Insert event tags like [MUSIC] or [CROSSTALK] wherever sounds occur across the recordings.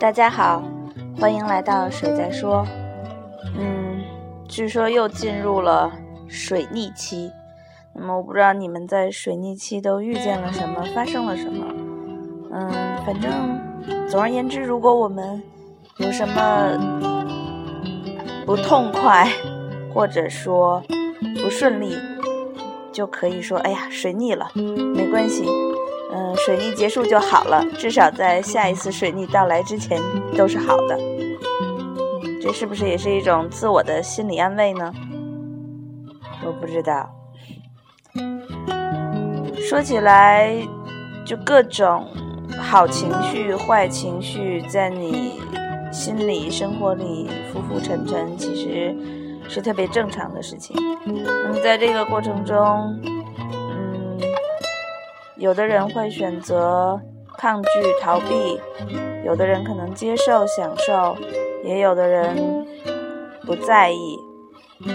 大家好，欢迎来到水在说。嗯，据说又进入了水逆期。那么我不知道你们在水逆期都遇见了什么，发生了什么。嗯，反正总而言之，如果我们有什么不痛快，或者说不顺利，就可以说：“哎呀，水逆了，没关系。”嗯，水逆结束就好了，至少在下一次水逆到来之前都是好的。这是不是也是一种自我的心理安慰呢？我不知道。说起来，就各种好情绪、坏情绪在你心里、生活里浮浮沉沉，其实是特别正常的事情。那么在这个过程中，有的人会选择抗拒、逃避，有的人可能接受、享受，也有的人不在意，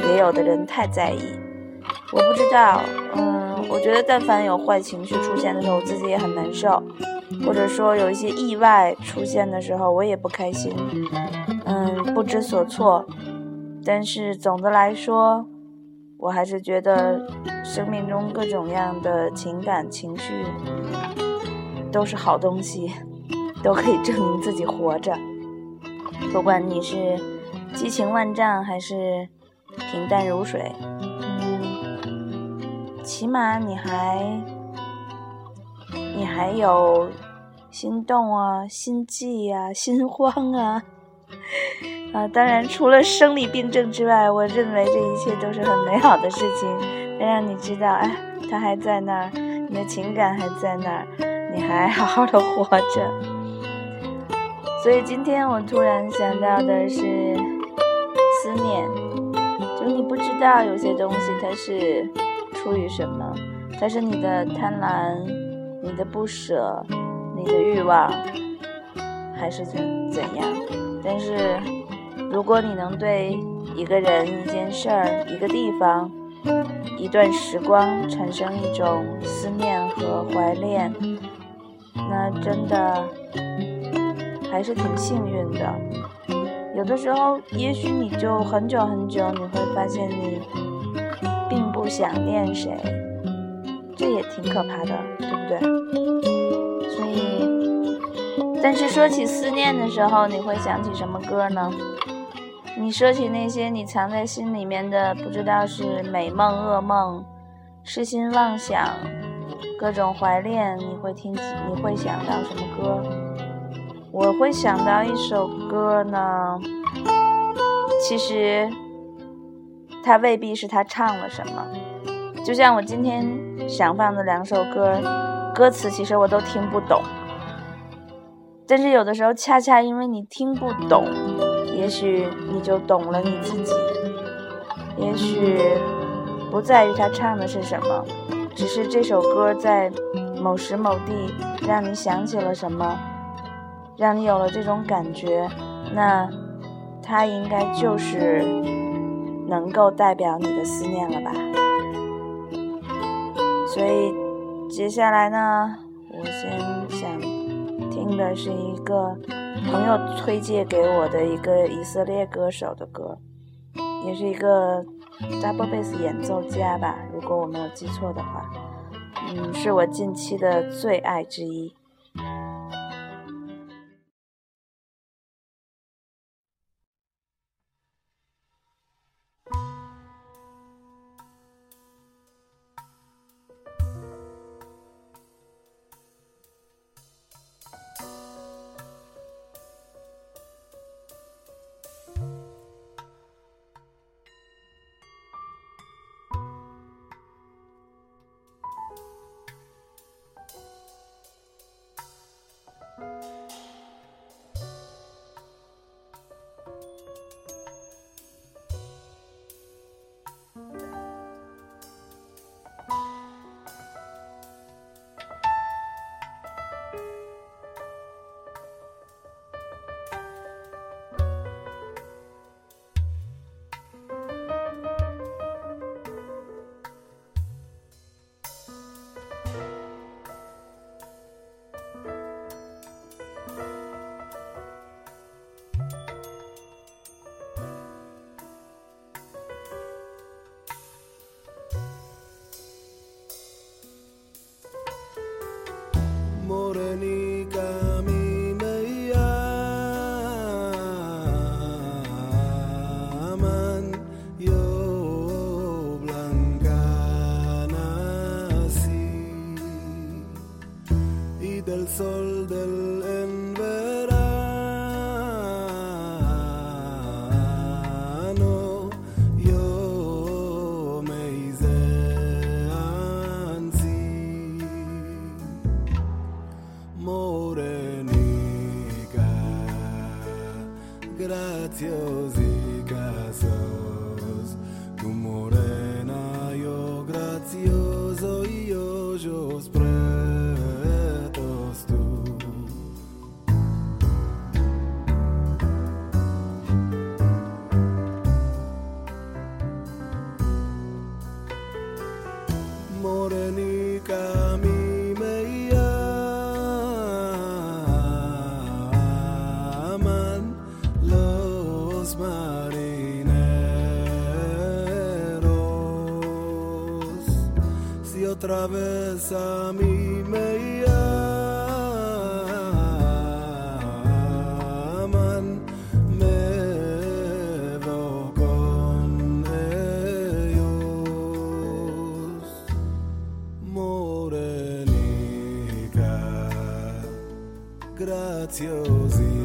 也有的人太在意。我不知道，嗯，我觉得但凡有坏情绪出现的时候，我自己也很难受，或者说有一些意外出现的时候，我也不开心，嗯，不知所措。但是总的来说，我还是觉得。生命中各种各样的情感情绪都是好东西，都可以证明自己活着。不管你是激情万丈还是平淡如水，嗯，起码你还你还有心动啊、心悸啊、心慌啊 [LAUGHS] 啊！当然，除了生理病症之外，我认为这一切都是很美好的事情。能让你知道，哎，他还在那儿，你的情感还在那儿，你还好好的活着。所以今天我突然想到的是思念，就是你不知道有些东西它是出于什么，它是你的贪婪、你的不舍、你的欲望，还是怎怎样？但是如果你能对一个人、一件事儿、一个地方，一段时光产生一种思念和怀恋，那真的还是挺幸运的。有的时候，也许你就很久很久，你会发现你并不想念谁，这也挺可怕的，对不对？但是说起思念的时候，你会想起什么歌呢？你说起那些你藏在心里面的，不知道是美梦、噩梦、痴心妄想、各种怀恋，你会听，你会想到什么歌？我会想到一首歌呢。其实，它未必是他唱了什么。就像我今天想放的两首歌，歌词其实我都听不懂。但是有的时候，恰恰因为你听不懂。也许你就懂了你自己，也许不在于他唱的是什么，只是这首歌在某时某地让你想起了什么，让你有了这种感觉，那它应该就是能够代表你的思念了吧。所以接下来呢，我先想听的是一个。朋友推荐给我的一个以色列歌手的歌，也是一个 double bass 演奏家吧，如果我没有记错的话，嗯，是我近期的最爱之一。hoje os. Graziosi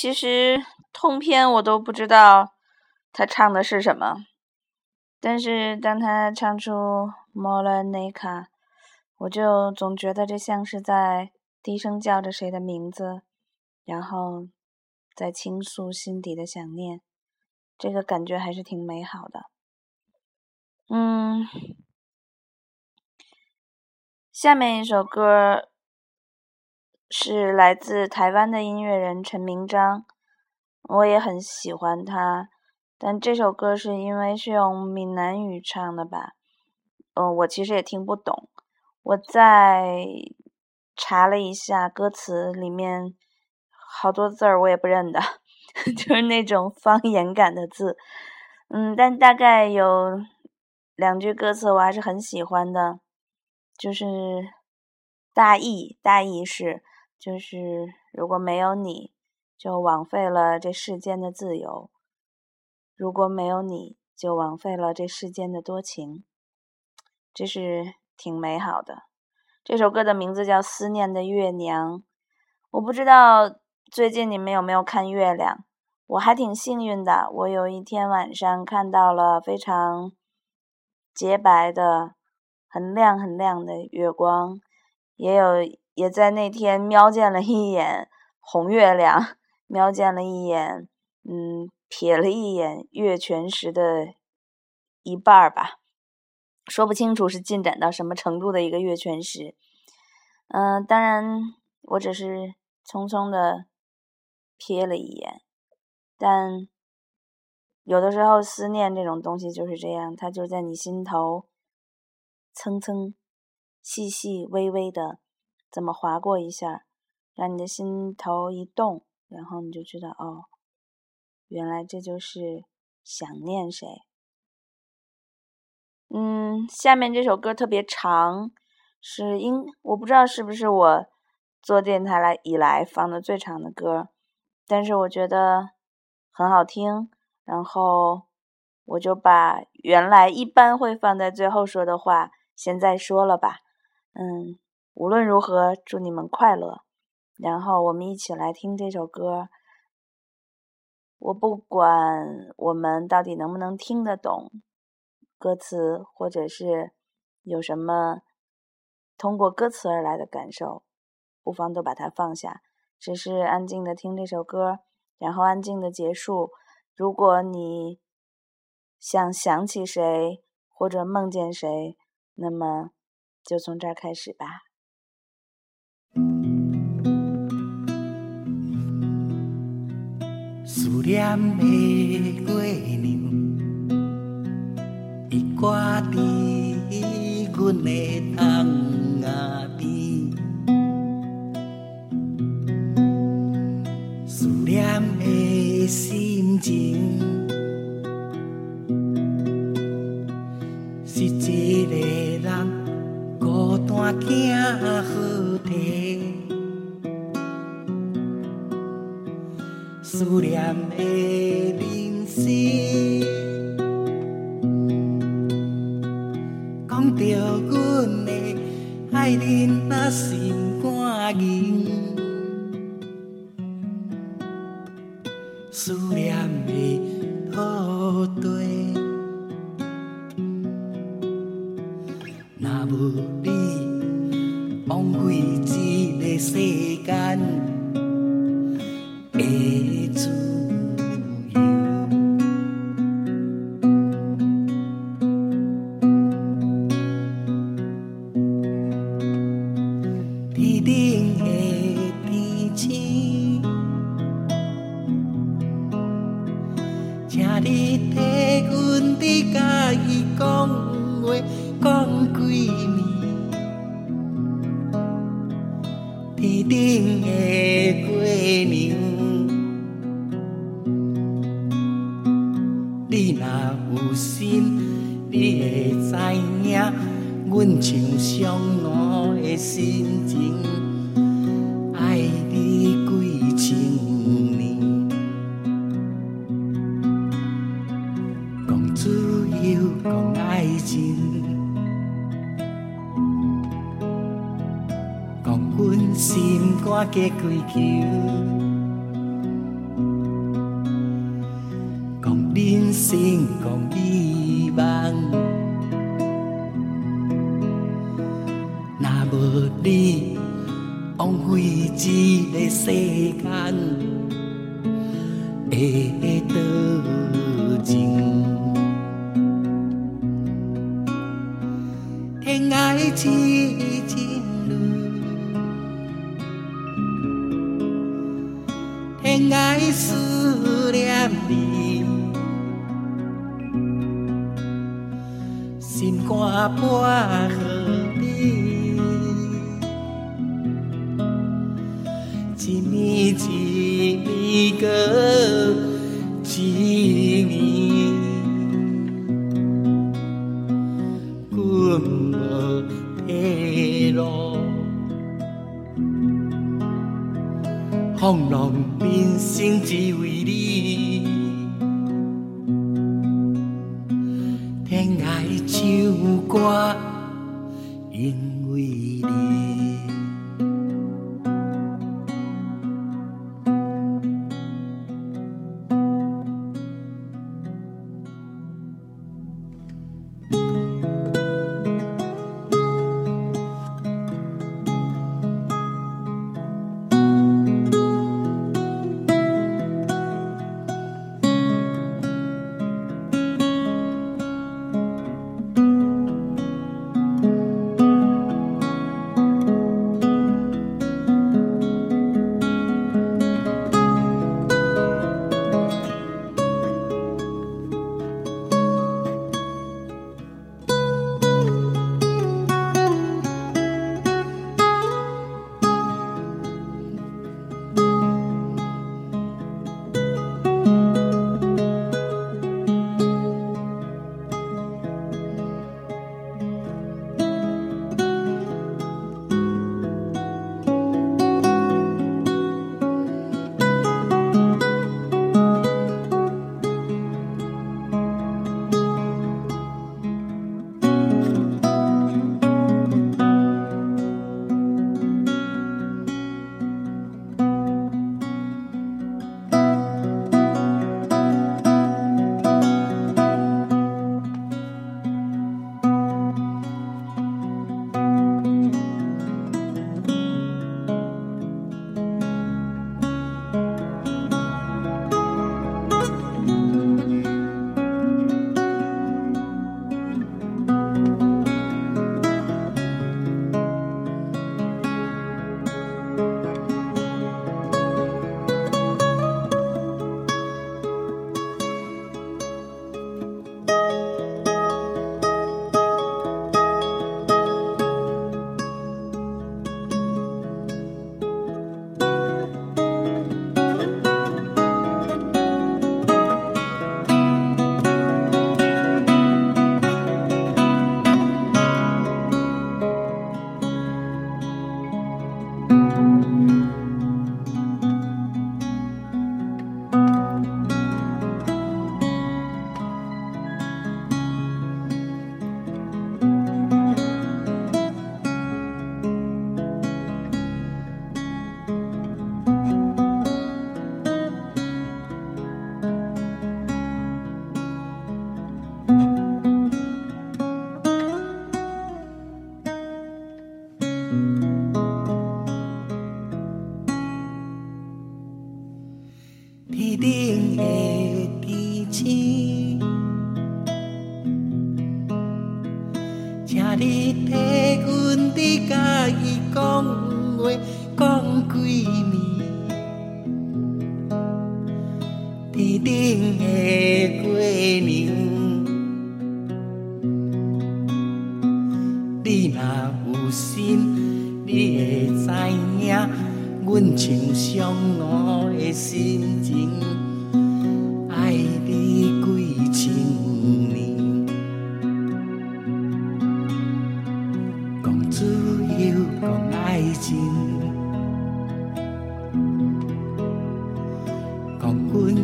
其实通篇我都不知道他唱的是什么，但是当他唱出《莫兰内卡》，我就总觉得这像是在低声叫着谁的名字，然后在倾诉心底的想念，这个感觉还是挺美好的。嗯，下面一首歌是来自台湾的音乐人陈明章，我也很喜欢他，但这首歌是因为是用闽南语唱的吧，嗯，我其实也听不懂。我在查了一下歌词，里面好多字儿我也不认得，[LAUGHS] 就是那种方言感的字。嗯，但大概有两句歌词我还是很喜欢的，就是大意，大意是就是如果没有你，就枉费了这世间的自由；如果没有你，就枉费了这世间的多情。这是挺美好的。这首歌的名字叫《思念的月娘》。我不知道最近你们有没有看月亮？我还挺幸运的，我有一天晚上看到了非常洁白的、很亮很亮的月光，也有也在那天瞄见了一眼红月亮，瞄见了一眼，嗯，瞥了一眼月全食的一半儿吧，说不清楚是进展到什么程度的一个月全食。嗯、当然我只是匆匆的瞥了一眼，但有的时候思念这种东西就是这样，它就在你心头蹭蹭细细微微的怎么划过一下，让你的心头一动，然后你就知道哦，原来这就是想念谁。嗯，下面这首歌特别长，是因我不知道是不是我做电台来以来放的最长的歌，但是我觉得很好听，然后我就把原来一般会放在最后说的话，现在说了吧。嗯，无论如何，祝你们快乐。然后我们一起来听这首歌。我不管我们到底能不能听得懂。歌词，或者是有什么通过歌词而来的感受，不妨都把它放下，只是安静的听这首歌，然后安静的结束。如果你想想起谁或者梦见谁，那么就从这儿开始吧。念的月亮。伊挂伫阮的窗仔边，思念的心情，是一个人孤单行思念的人生。讲着阮的爱人，那心肝硬，心肝结开球，讲人生，讲希望。若无你，枉费这个生心肝破予你，一暝一暝过一暝，阮无退路。放浪人生只为 Để vì?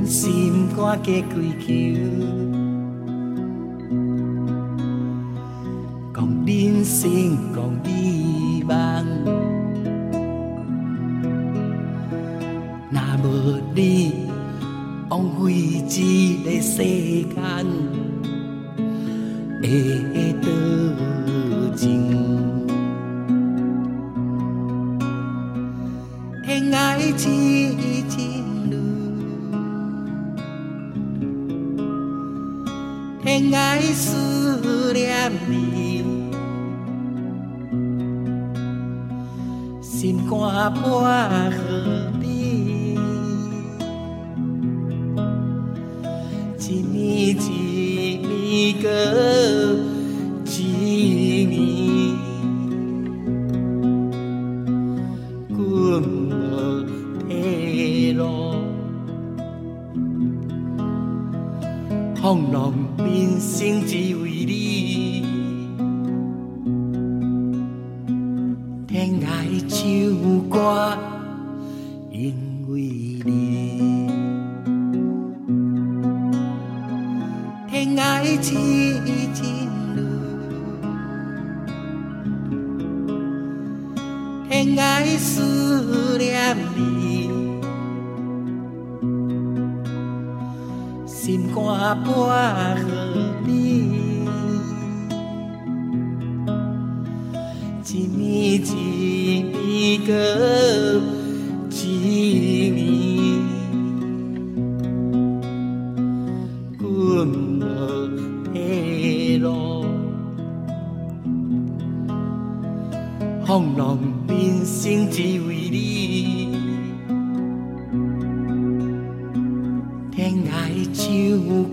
心肝嘅追求，讲人生，讲美梦。若无你，枉费这个世间会心肝半河你，一年一年过痴情路。天涯思念你，心肝半河你，一年一年过 Châu.